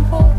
simple.